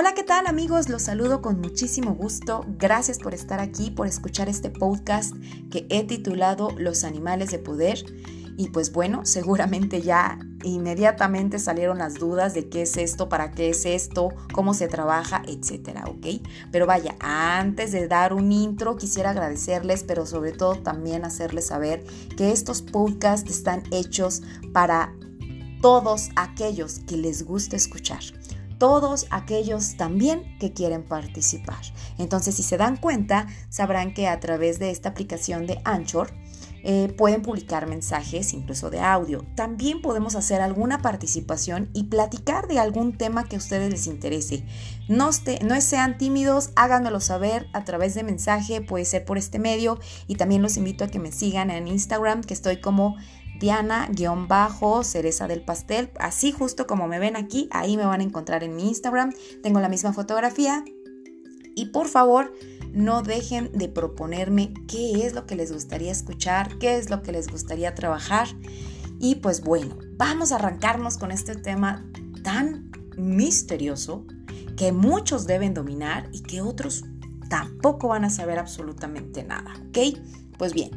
Hola, ¿qué tal amigos? Los saludo con muchísimo gusto. Gracias por estar aquí, por escuchar este podcast que he titulado Los animales de poder. Y pues bueno, seguramente ya inmediatamente salieron las dudas de qué es esto, para qué es esto, cómo se trabaja, etcétera, ¿ok? Pero vaya, antes de dar un intro, quisiera agradecerles, pero sobre todo también hacerles saber que estos podcasts están hechos para todos aquellos que les gusta escuchar todos aquellos también que quieren participar. Entonces, si se dan cuenta, sabrán que a través de esta aplicación de Anchor, eh, pueden publicar mensajes, incluso de audio. También podemos hacer alguna participación y platicar de algún tema que a ustedes les interese. No, no sean tímidos, háganmelo saber a través de mensaje, puede ser por este medio. Y también los invito a que me sigan en Instagram, que estoy como Diana-cereza del pastel. Así justo como me ven aquí, ahí me van a encontrar en mi Instagram. Tengo la misma fotografía. Y por favor, no dejen de proponerme qué es lo que les gustaría escuchar, qué es lo que les gustaría trabajar. Y pues bueno, vamos a arrancarnos con este tema tan misterioso que muchos deben dominar y que otros tampoco van a saber absolutamente nada, ¿ok? Pues bien,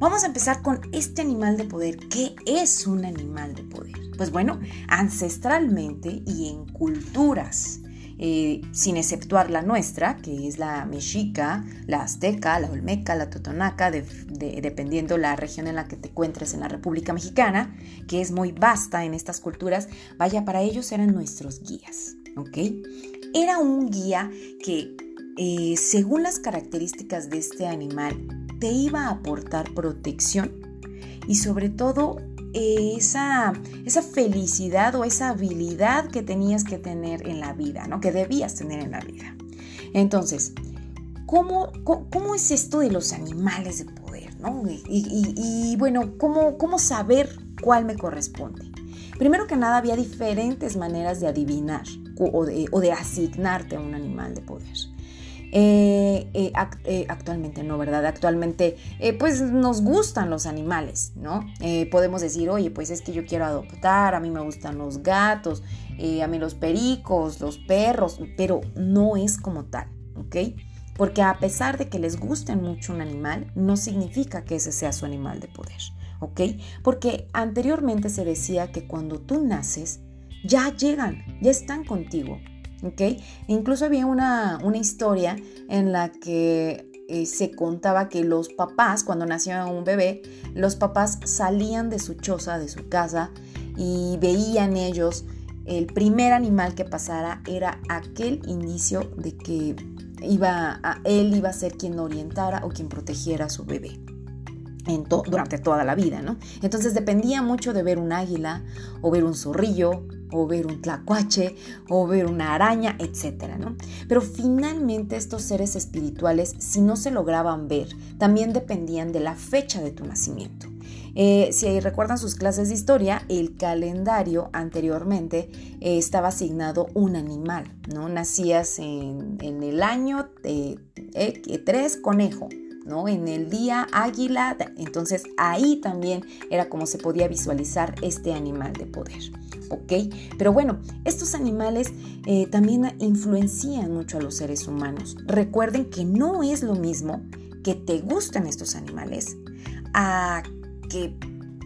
vamos a empezar con este animal de poder. ¿Qué es un animal de poder? Pues bueno, ancestralmente y en culturas, eh, sin exceptuar la nuestra, que es la mexica, la azteca, la olmeca, la totonaca, dependiendo la región en la que te encuentres en la República Mexicana, que es muy vasta en estas culturas, vaya, para ellos eran nuestros guías, ¿ok? Era un guía que, eh, según las características de este animal, te iba a aportar protección y sobre todo esa, esa felicidad o esa habilidad que tenías que tener en la vida, ¿no? Que debías tener en la vida. Entonces, ¿cómo, cómo, es esto de los animales de poder, ¿no? Y, bueno, ¿cómo, ¿cómo saber cuál me corresponde? Primero que nada, había diferentes maneras de adivinar o de, o de asignarte a un animal de poder. Eh, eh, eh, actualmente no, ¿verdad? Actualmente pues nos gustan los animales, ¿no? podemos decir, oye, pues es que yo quiero adoptar, a mí me gustan los gatos, a mí los pericos, los perros, pero no es como tal, ¿ok? Porque a pesar de que les guste mucho un animal, no significa que ese sea su animal de poder, ¿ok? Porque anteriormente se decía que cuando tú naces, ya llegan, ya están contigo, Incluso había una, historia en la que eh, se contaba que los papás, cuando nacía un bebé, los papás salían de su choza, de su casa, y veían ellos el primer animal que pasara era aquel indicio de que iba a, él iba a ser quien orientara o quien protegiera a su bebé. Durante toda la vida, ¿no? Entonces dependía mucho de ver un águila o ver un zorrillo o ver un tlacuache, o ver una araña, etcétera, ¿no? Pero finalmente estos seres espirituales, si no se lograban ver, también dependían de la fecha de tu nacimiento. Eh, si recuerdan sus clases de historia, el calendario anteriormente eh, estaba asignado un animal, ¿no? Nacías en, el año 3 eh, conejo, ¿no? En el día águila, entonces ahí también era como se podía visualizar este animal de poder. ¿ok? Pero bueno, estos animales eh, también influencian mucho a los seres humanos. Recuerden que no es lo mismo que te gusten estos animales a que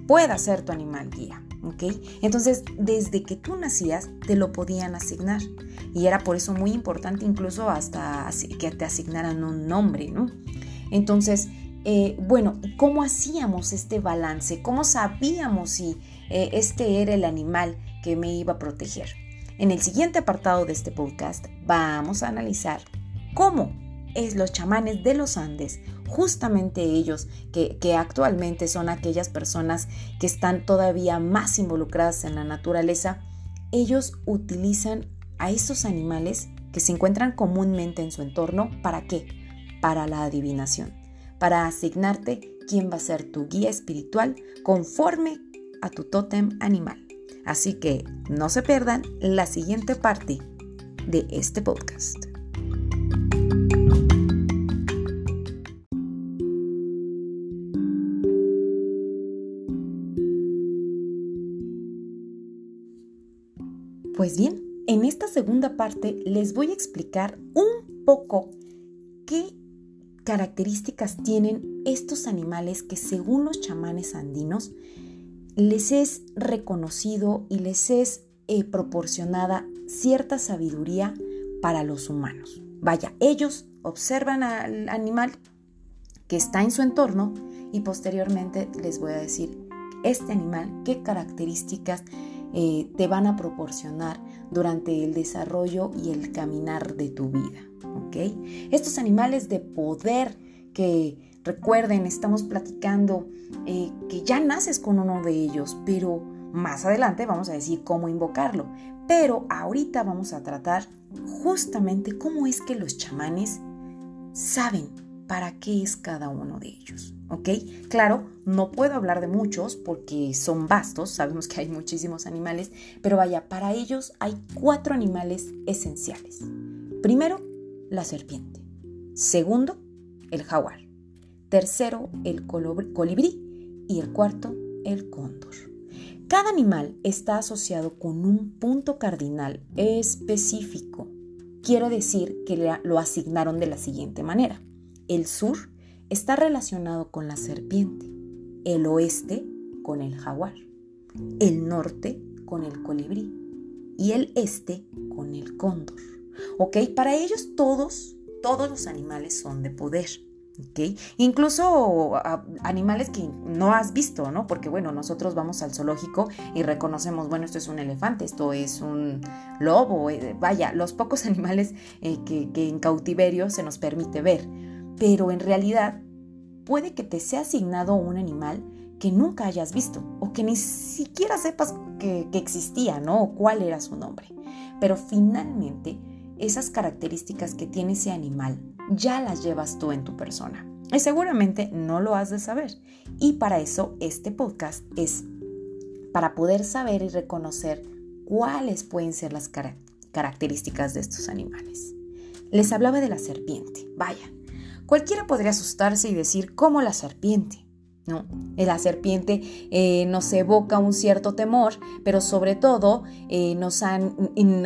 pueda ser tu animal guía. ¿ok? Entonces, desde que tú nacías, te lo podían asignar. Y era por eso muy importante incluso hasta que te asignaran un nombre, ¿no? Entonces, eh, bueno, ¿cómo hacíamos este balance? ¿Cómo sabíamos si eh, este era el animal que me iba a proteger. En el siguiente apartado de este podcast vamos a analizar cómo es los chamanes de los Andes, justamente ellos que, que, actualmente son aquellas personas que están todavía más involucradas en la naturaleza, ellos utilizan a estos animales que se encuentran comúnmente en su entorno, ¿para qué? Para la adivinación, para asignarte quién va a ser tu guía espiritual conforme a tu tótem animal. Así que no se pierdan la siguiente parte de este podcast. Pues bien, en esta segunda parte les voy a explicar un poco qué características tienen estos animales que según los chamanes andinos les es reconocido y les es eh, proporcionada cierta sabiduría para los humanos. Vaya, ellos observan al animal que está en su entorno y posteriormente les voy a decir este animal qué características eh, te van a proporcionar durante el desarrollo y el caminar de tu vida. ¿Ok? Estos animales de poder que recuerden, estamos platicando eh, que ya naces con uno de ellos, pero más adelante vamos a decir cómo invocarlo. Pero ahorita vamos a tratar justamente cómo es que los chamanes saben para qué es cada uno de ellos. ¿Ok? Claro, no puedo hablar de muchos porque son vastos, sabemos que hay muchísimos animales, pero vaya, para ellos hay cuatro animales esenciales. Primero, la serpiente. Segundo, el jaguar. Tercero, el colibrí. Y el cuarto, el cóndor. Cada animal está asociado con un punto cardinal específico. Quiere decir que lo asignaron de la siguiente manera. El sur está relacionado con la serpiente, el oeste con el jaguar, el norte con el colibrí y el este con el cóndor. ¿Ok? Para ellos todos, todos los animales son de poder. Incluso animales que no has visto, ¿no? Porque bueno, nosotros vamos al zoológico y reconocemos, bueno, esto es un elefante, esto es un lobo, eh, vaya, los pocos animales eh, que, que en cautiverio se nos permite ver. Pero en realidad puede que te sea asignado un animal que nunca hayas visto o que ni siquiera sepas que, que existía, ¿no? O cuál era su nombre. Pero finalmente, esas características que tiene ese animal ya las llevas tú en tu persona. Y seguramente no lo has de saber. Y para eso este podcast es para poder saber y reconocer cuáles pueden ser las características de estos animales. Les hablaba de la serpiente. Vaya, cualquiera podría asustarse y decir, ¿cómo la serpiente? No, la serpiente eh, nos evoca un cierto temor, pero sobre todo eh, nos, han,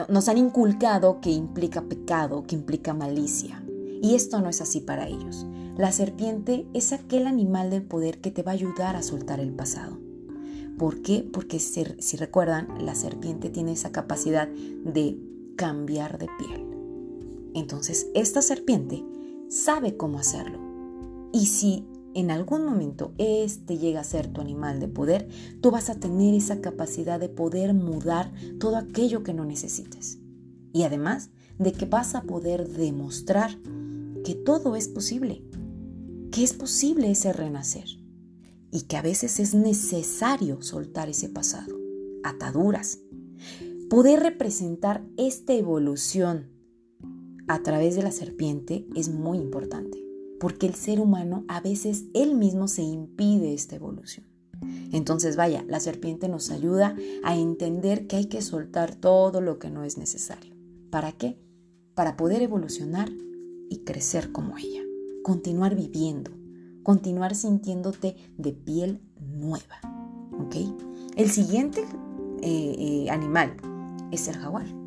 nos han inculcado que implica pecado, que implica malicia. Y esto no es así para ellos. La serpiente es aquel animal del poder que te va a ayudar a soltar el pasado. ¿Por qué? Porque si, recuerdan, la serpiente tiene esa capacidad de cambiar de piel. Entonces, esta serpiente sabe cómo hacerlo. Y si en algún momento este llega a ser tu animal de poder, tú vas a tener esa capacidad de poder mudar todo aquello que no necesites. Y además de que vas a poder demostrar que todo es posible, que es posible ese renacer y que a veces es necesario soltar ese pasado, ataduras. Poder representar esta evolución a través de la serpiente es muy importante, porque el ser humano a veces él mismo se impide esta evolución. Entonces, vaya, la serpiente nos ayuda a entender que hay que soltar todo lo que no es necesario. ¿Para qué? Para poder evolucionar y crecer como ella. Continuar viviendo, continuar sintiéndote de piel nueva. ¿Ok? El siguiente eh, eh, animal es el jaguar.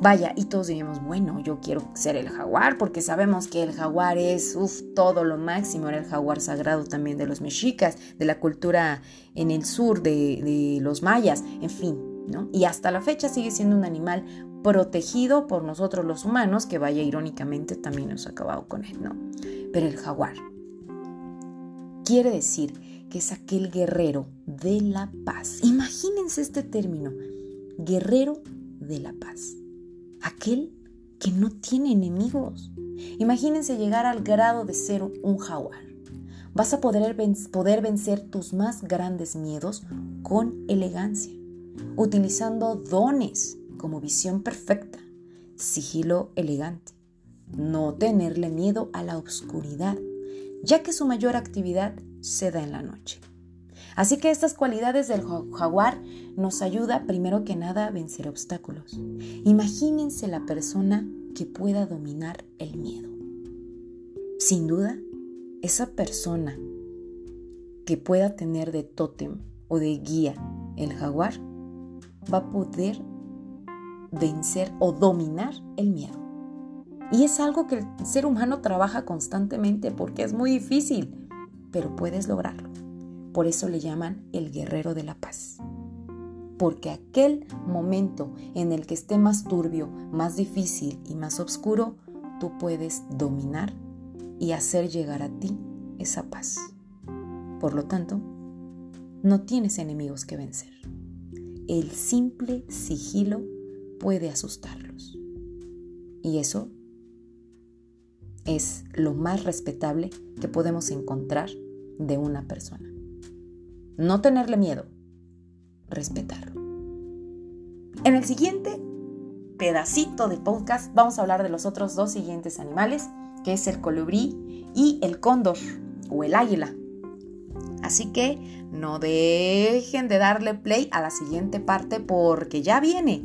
Vaya, y todos diríamos, bueno, yo quiero ser el jaguar porque sabemos que el jaguar es uf, todo lo máximo, era el jaguar sagrado también de los mexicas, de la cultura en el sur de, de los mayas, en fin, ¿no? Y hasta la fecha sigue siendo un animal protegido por nosotros los humanos, que vaya irónicamente también ha acabado con él, ¿no? Pero el jaguar quiere decir que es aquel guerrero de la paz. Imagínense este término, guerrero de la paz. Aquel que no tiene enemigos. Imagínense llegar al grado de ser un jaguar. Vas a poder, vencer tus más grandes miedos con elegancia, utilizando dones como visión perfecta, sigilo elegante, no tenerle miedo a la oscuridad, ya que su mayor actividad se da en la noche. Así que estas cualidades del jaguar nos ayuda primero que nada a vencer obstáculos. Imagínense la persona que pueda dominar el miedo. Sin duda, esa persona que pueda tener de tótem o de guía el jaguar va a poder vencer o dominar el miedo. Y es algo que el ser humano trabaja constantemente porque es muy difícil, pero puedes lograrlo. Por eso le llaman el guerrero de la paz. Porque aquel momento en el que esté más turbio, más difícil y más oscuro, tú puedes dominar y hacer llegar a ti esa paz. Por lo tanto, no tienes enemigos que vencer. El simple sigilo puede asustarlos. Y eso es lo más respetable que podemos encontrar de una persona. No tenerle miedo, respetarlo. En el siguiente pedacito de podcast vamos a hablar de los otros dos siguientes animales, que es el colibrí y el cóndor o el águila. Así que no dejen de darle play a la siguiente parte porque ya viene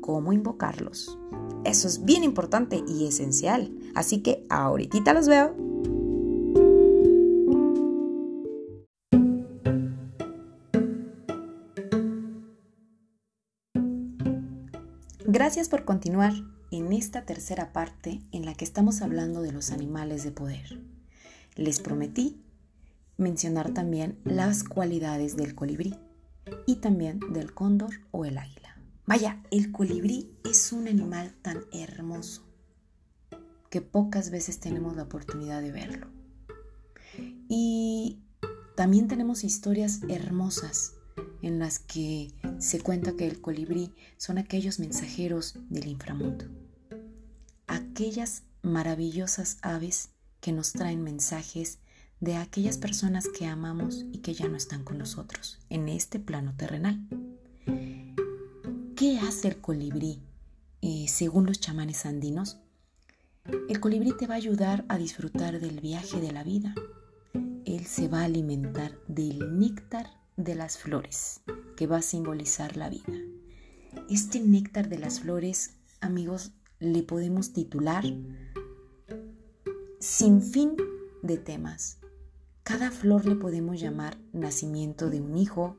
cómo invocarlos. Eso es bien importante y esencial. Así que ahorita los veo. Gracias por continuar en esta tercera parte en la que estamos hablando de los animales de poder. Les prometí mencionar también las cualidades del colibrí y también del cóndor o el águila. Vaya, el colibrí es un animal tan hermoso que pocas veces tenemos la oportunidad de verlo. Y también tenemos historias hermosas en las que se cuenta que el colibrí son aquellos mensajeros del inframundo, aquellas maravillosas aves que nos traen mensajes de aquellas personas que amamos y que ya no están con nosotros en este plano terrenal. ¿Qué hace el colibrí? Eh, según los chamanes andinos, el colibrí te va a ayudar a disfrutar del viaje de la vida. Él se va a alimentar del néctar de las flores, que va a simbolizar la vida. Este néctar de las flores, amigos, le podemos titular sin fin de temas. Cada flor le podemos llamar nacimiento de un hijo,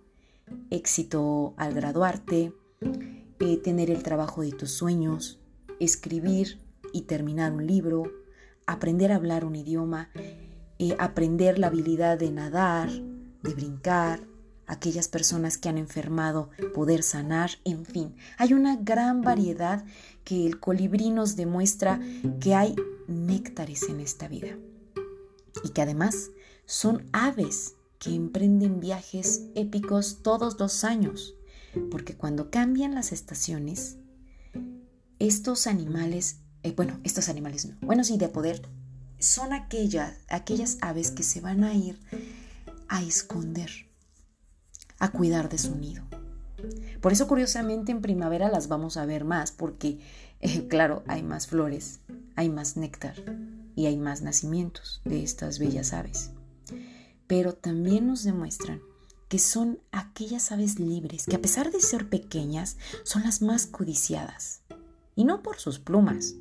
éxito al graduarte, eh, tener el trabajo de tus sueños, escribir y terminar un libro, aprender a hablar un idioma, eh, aprender la habilidad de nadar, de brincar, aquellas personas que han enfermado, poder sanar, en fin, hay una gran variedad que el colibrí nos demuestra que hay néctares en esta vida y que además son aves que emprenden viajes épicos todos los años porque cuando cambian las estaciones, estos animales, eh, bueno, estos animales no, bueno, sí, de poder, son aquellas, aquellas aves que se van a ir a esconder, a cuidar de su nido. Por eso, curiosamente, en primavera las vamos a ver más, porque, eh, claro, hay más flores, hay más néctar y hay más nacimientos de estas bellas aves. Pero también nos demuestran que son aquellas aves libres que a pesar de ser pequeñas son las más codiciadas, y no por sus plumas.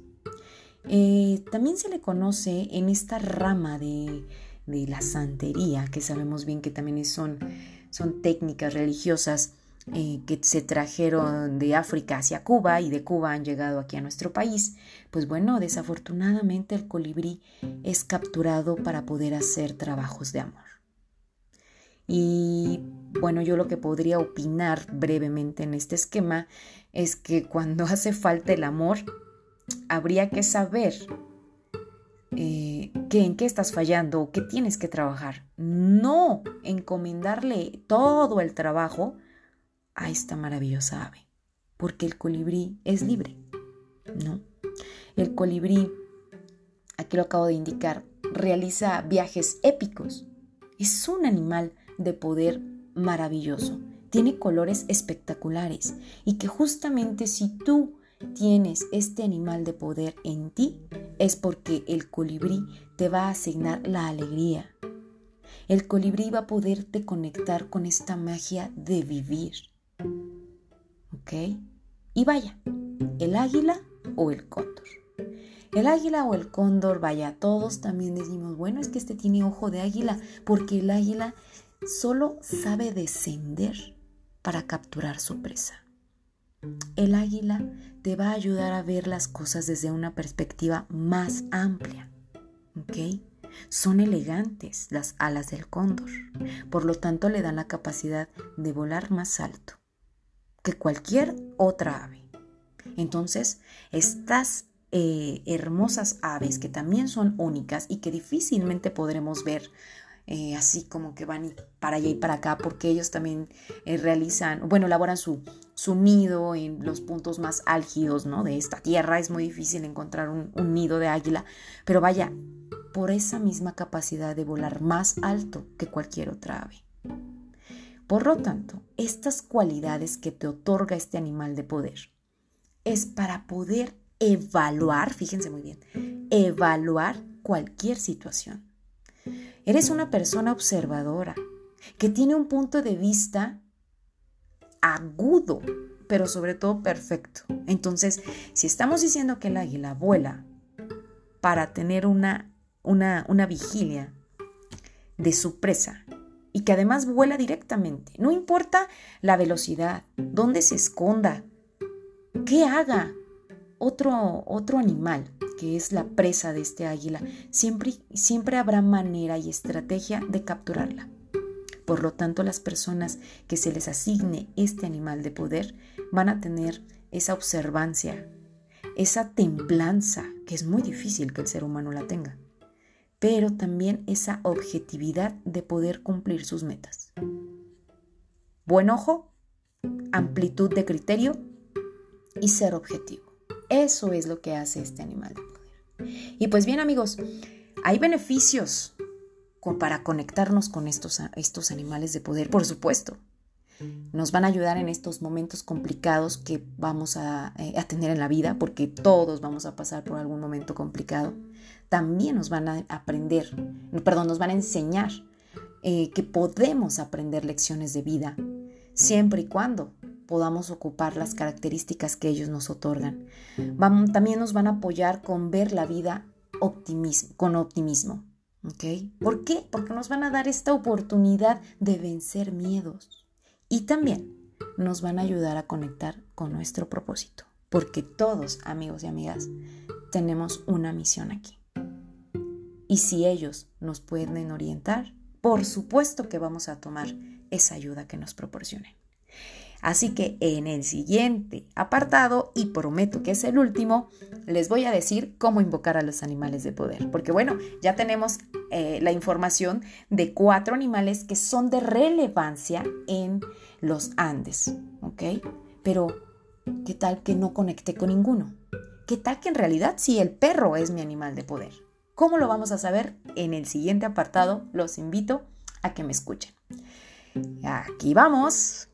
Eh, también se le conoce en esta rama de, la santería, que sabemos bien que también son, son técnicas religiosas eh, que se trajeron de África hacia Cuba y de Cuba han llegado aquí a nuestro país. Pues bueno, desafortunadamente el colibrí es capturado para poder hacer trabajos de amor. Y bueno, yo lo que podría opinar brevemente en este esquema es que cuando hace falta el amor, habría que saber eh, en qué estás fallando qué tienes que trabajar. No encomendarle todo el trabajo a esta maravillosa ave, porque el colibrí es libre, ¿no? El colibrí, aquí lo acabo de indicar, realiza viajes épicos. Es un animal de poder maravilloso, tiene colores espectaculares y que justamente si tú tienes este animal de poder en ti es porque el colibrí te va a asignar la alegría. El colibrí va a poderte conectar con esta magia de vivir. ¿Ok? Y vaya, el águila o el cóndor. El águila o el cóndor, vaya, todos también decimos, bueno, es que este tiene ojo de águila, porque el águila solo sabe descender para capturar su presa. El águila te va a ayudar a ver las cosas desde una perspectiva más amplia. ¿Ok? Son elegantes las alas del cóndor, por lo tanto le dan la capacidad de volar más alto que cualquier otra ave. Entonces, estas eh, hermosas aves que también son únicas y que difícilmente podremos ver eh, así como que van para allá y para acá, porque ellos también eh, realizan, bueno, elaboran su, su nido en los puntos más álgidos, ¿no? De esta tierra. Es muy difícil encontrar un, un nido de águila, pero vaya, por esa misma capacidad de volar más alto que cualquier otra ave. Por lo tanto, estas cualidades que te otorga este animal de poder es para poder evaluar, fíjense muy bien, evaluar cualquier situación Eres una persona observadora que tiene un punto de vista agudo, pero sobre todo perfecto. Entonces, si estamos diciendo que el águila vuela para tener una, una, una vigilia de su presa y que además vuela directamente, no importa la velocidad, dónde se esconda, qué haga otro, otro animal, que es la presa de este águila, siempre, siempre habrá manera y estrategia de capturarla. Por lo tanto, las personas que se les asigne este animal de poder van a tener esa observancia, esa templanza, que es muy difícil que el ser humano la tenga, pero también esa objetividad de poder cumplir sus metas. Buen ojo, amplitud de criterio y ser objetivo. Eso es lo que hace este animal de poder. Y pues bien amigos, hay beneficios para conectarnos con estos, estos animales de poder, por supuesto. Nos van a ayudar en estos momentos complicados que vamos a, eh, tener en la vida, porque todos vamos a pasar por algún momento complicado. También nos van a aprender, perdón, nos van a enseñar eh, que podemos aprender lecciones de vida, siempre y cuando podamos ocupar las características que ellos nos otorgan. también nos van a apoyar con ver la vida con optimismo. ¿Por qué? Porque nos van a dar esta oportunidad de vencer miedos. Y también nos van a ayudar a conectar con nuestro propósito. Porque todos, amigos y amigas, tenemos una misión aquí. Y si ellos nos pueden orientar, por supuesto que vamos a tomar esa ayuda que nos proporcionen. Así que en el siguiente apartado, y prometo que es el último, les voy a decir cómo invocar a los animales de poder. Porque bueno, ya tenemos eh, la información de cuatro animales que son de relevancia en los Andes, ¿ok? Pero, ¿qué tal que no conecté con ninguno? ¿Qué tal que en realidad sí el perro es mi animal de poder? ¿Cómo lo vamos a saber? En el siguiente apartado los invito a que me escuchen. Aquí vamos.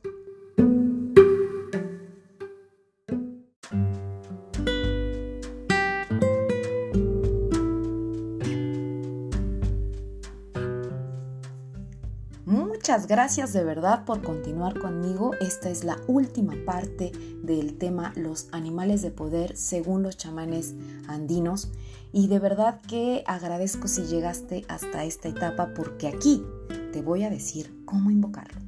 Muchas gracias de verdad por continuar conmigo. Esta es la última parte del tema los animales de poder según los chamanes andinos. Y de verdad que agradezco si llegaste hasta esta etapa porque aquí te voy a decir cómo invocarlo.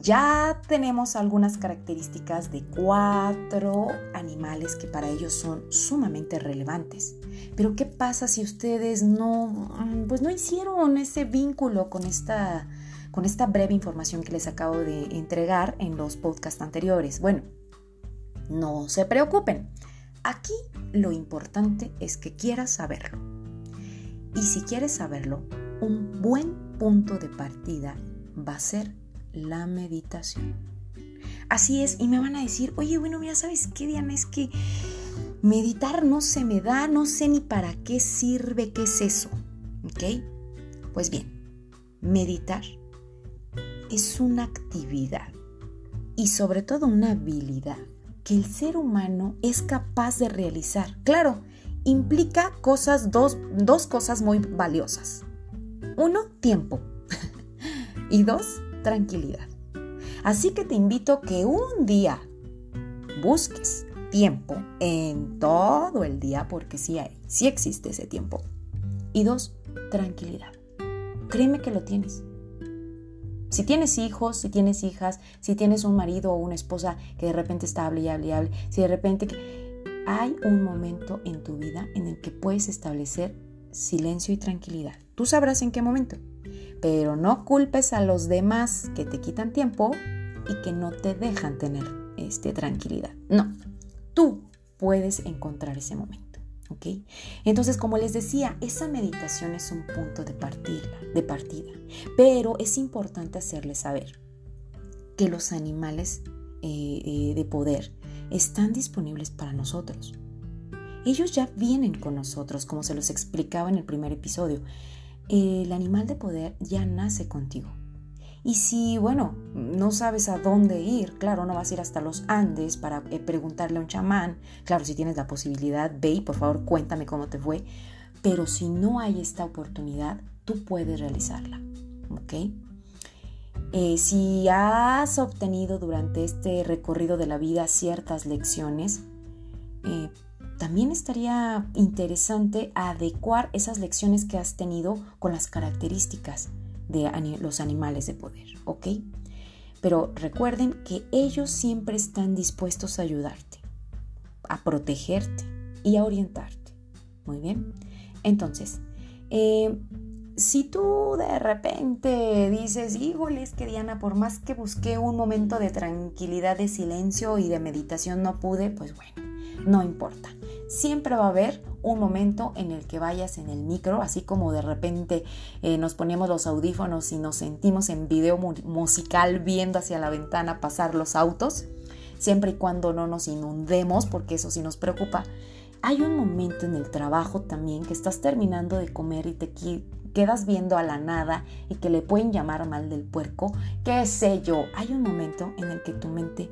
Ya tenemos algunas características de cuatro animales que para ellos son sumamente relevantes. Pero ¿qué pasa si ustedes no, pues no hicieron ese vínculo con esta, con esta breve información que les acabo de entregar en los podcasts anteriores? Bueno, no se preocupen. Aquí lo importante es que quieras saberlo. Y si quieres saberlo, un buen punto de partida va a ser la meditación. Así es, y me van a decir, oye, bueno, mira, ¿sabes qué, Diana? Es que meditar no se me da, no sé ni para qué sirve, qué es eso. ¿Ok? Pues bien, meditar es una actividad y sobre todo una habilidad que el ser humano es capaz de realizar. Claro, implica cosas, dos, dos cosas muy valiosas. Uno, tiempo. y dos, tranquilidad. Así que te invito que un día busques tiempo en todo el día, porque sí hay, sí existe ese tiempo. Y dos, tranquilidad. Créeme que lo tienes. Si tienes hijos, si tienes hijas, si tienes un marido o una esposa que de repente está hable y hable y hable, si de repente hay un momento en tu vida en el que puedes establecer silencio y tranquilidad. Tú sabrás en qué momento, pero no culpes a los demás que te quitan tiempo y que no te dejan tener este, tranquilidad. No, tú puedes encontrar ese momento. Entonces, como les decía, esa meditación es un punto de partida, de partida, pero es importante hacerles saber que los animales eh, eh, de poder están disponibles para nosotros. Ellos ya vienen con nosotros, como se los explicaba en el primer episodio. El animal de poder ya nace contigo. Y si, bueno, no sabes a dónde ir, claro, no vas a ir hasta los Andes para eh, preguntarle a un chamán. Claro, si tienes la posibilidad, ve y por favor cuéntame cómo te fue. Pero si no hay esta oportunidad, tú puedes realizarla. ¿Ok? Eh, si has obtenido durante este recorrido de la vida ciertas lecciones, eh, también estaría interesante adecuar esas lecciones que has tenido con las características de los animales de poder, ¿ok? Pero recuerden que ellos siempre están dispuestos a ayudarte, a protegerte y a orientarte. Muy bien. Entonces, eh, si tú de repente dices, híjoles que Diana, por más que busqué un momento de tranquilidad, de silencio y de meditación no pude, pues bueno, no importa. Siempre va a haber un momento en el que vayas en el micro, así como de repente eh, nos ponemos los audífonos y nos sentimos en video musical viendo hacia la ventana pasar los autos, siempre y cuando no nos inundemos, porque eso sí nos preocupa. Hay un momento en el trabajo también que estás terminando de comer y te quedas viendo a la nada y que le pueden llamar mal del puerco, qué sé yo. Hay un momento en el que tu mente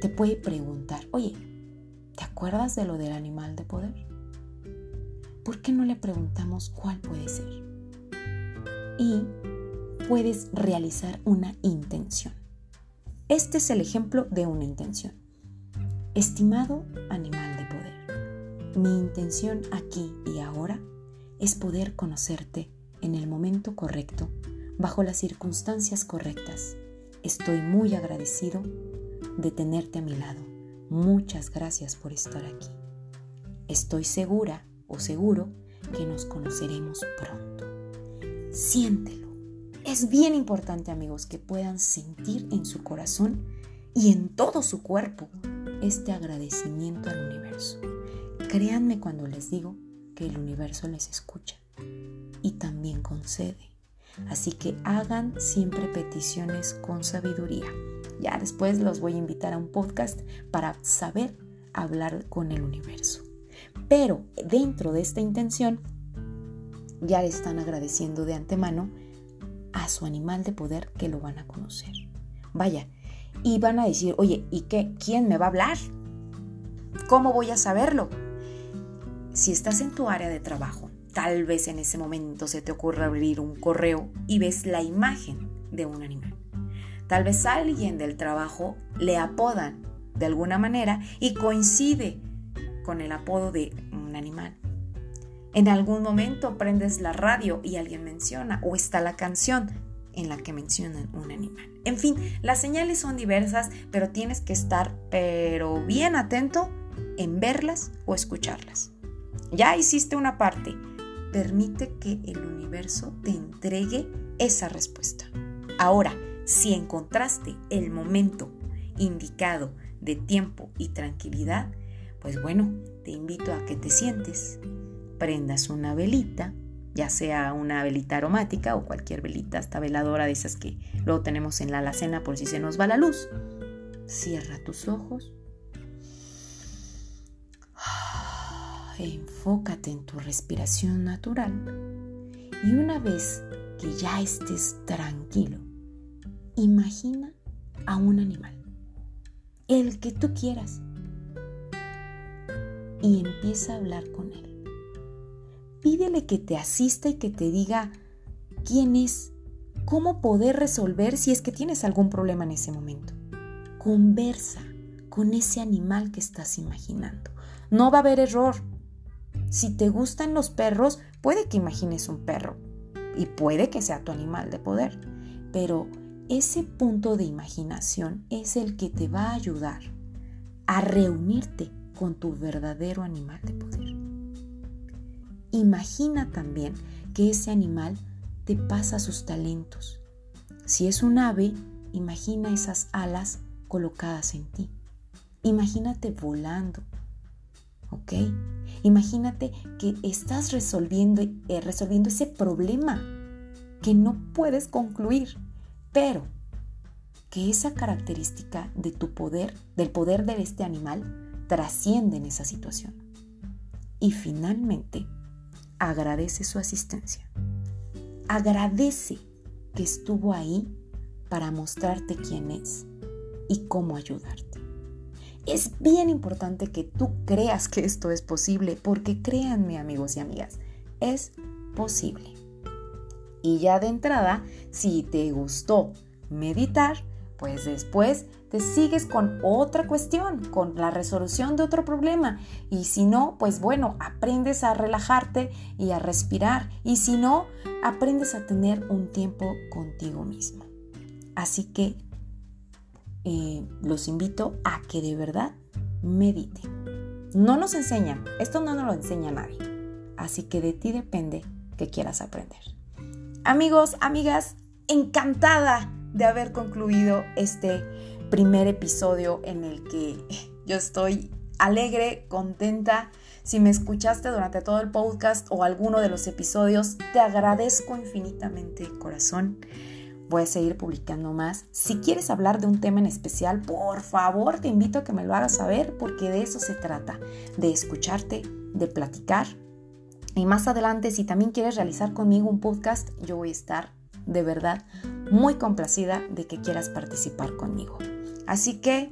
te puede preguntar, oye, ¿Te acuerdas de lo del animal de poder? ¿Por qué no le preguntamos cuál puede ser? Y puedes realizar una intención. Este es el ejemplo de una intención. Estimado animal de poder, mi intención aquí y ahora es poder conocerte en el momento correcto, bajo las circunstancias correctas. Estoy muy agradecido de tenerte a mi lado. Muchas gracias por estar aquí. Estoy segura o seguro que nos conoceremos pronto. Siéntelo. Es bien importante amigos que puedan sentir en su corazón y en todo su cuerpo este agradecimiento al universo. Créanme cuando les digo que el universo les escucha y también concede. Así que hagan siempre peticiones con sabiduría. Ya después los voy a invitar a un podcast para saber hablar con el universo. Pero dentro de esta intención, ya le están agradeciendo de antemano a su animal de poder que lo van a conocer. Vaya, y van a decir, oye, ¿y qué? ¿Quién me va a hablar? ¿Cómo voy a saberlo? Si estás en tu área de trabajo, tal vez en ese momento se te ocurra abrir un correo y ves la imagen de un animal. Tal vez alguien del trabajo le apodan de alguna manera y coincide con el apodo de un animal. En algún momento prendes la radio y alguien menciona o está la canción en la que mencionan un animal. En fin, las señales son diversas, pero tienes que estar pero bien atento en verlas o escucharlas. Ya hiciste una parte. Permite que el universo te entregue esa respuesta. Ahora, si encontraste el momento indicado de tiempo y tranquilidad, pues bueno, te invito a que te sientes, prendas una velita, ya sea una velita aromática o cualquier velita, esta veladora de esas que luego tenemos en la alacena por si se nos va la luz. Cierra tus ojos. Enfócate en tu respiración natural. Y una vez que ya estés tranquilo, Imagina a un animal, el que tú quieras, y empieza a hablar con él. Pídele que te asista y que te diga quién es, cómo poder resolver si es que tienes algún problema en ese momento. Conversa con ese animal que estás imaginando. No va a haber error. Si te gustan los perros, puede que imagines un perro y puede que sea tu animal de poder, pero ese punto de imaginación es el que te va a ayudar a reunirte con tu verdadero animal de poder. Imagina también que ese animal te pasa sus talentos. Si es un ave, imagina esas alas colocadas en ti. Imagínate volando. ¿Ok? Imagínate que estás resolviendo, eh, resolviendo ese problema que no puedes concluir, pero que esa característica de tu poder, del poder de este animal, trasciende en esa situación. Y finalmente, agradece su asistencia. Agradece que estuvo ahí para mostrarte quién es y cómo ayudarte. Es bien importante que tú creas que esto es posible, porque créanme amigos y amigas, es posible. Y ya de entrada, si te gustó meditar, pues después te sigues con otra cuestión, con la resolución de otro problema. Y si no, pues bueno, aprendes a relajarte y a respirar. Y si no, aprendes a tener un tiempo contigo mismo. Así que eh, los invito a que de verdad mediten. No nos enseñan, esto no nos lo enseña nadie. Así que de ti depende que quieras aprender. Amigos, amigas, encantada de haber concluido este primer episodio en el que yo estoy alegre, contenta. Si me escuchaste durante todo el podcast o alguno de los episodios, te agradezco infinitamente, corazón. Voy a seguir publicando más. Si quieres hablar de un tema en especial, por favor, te invito a que me lo hagas saber porque de eso se trata, de escucharte, de platicar. Y más adelante, si también quieres realizar conmigo un podcast, yo voy a estar de verdad muy complacida de que quieras participar conmigo. Así que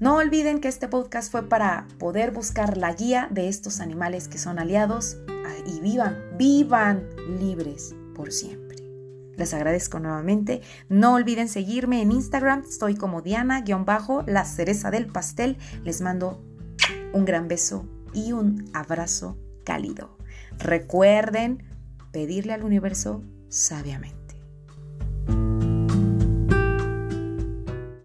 no olviden que este podcast fue para poder buscar la guía de estos animales que son aliados ah, y vivan, vivan libres por siempre. Les agradezco nuevamente. No olviden seguirme en Instagram. Estoy como Diana-la cereza del pastel. Les mando un gran beso y un abrazo cálido. Recuerden pedirle al universo sabiamente.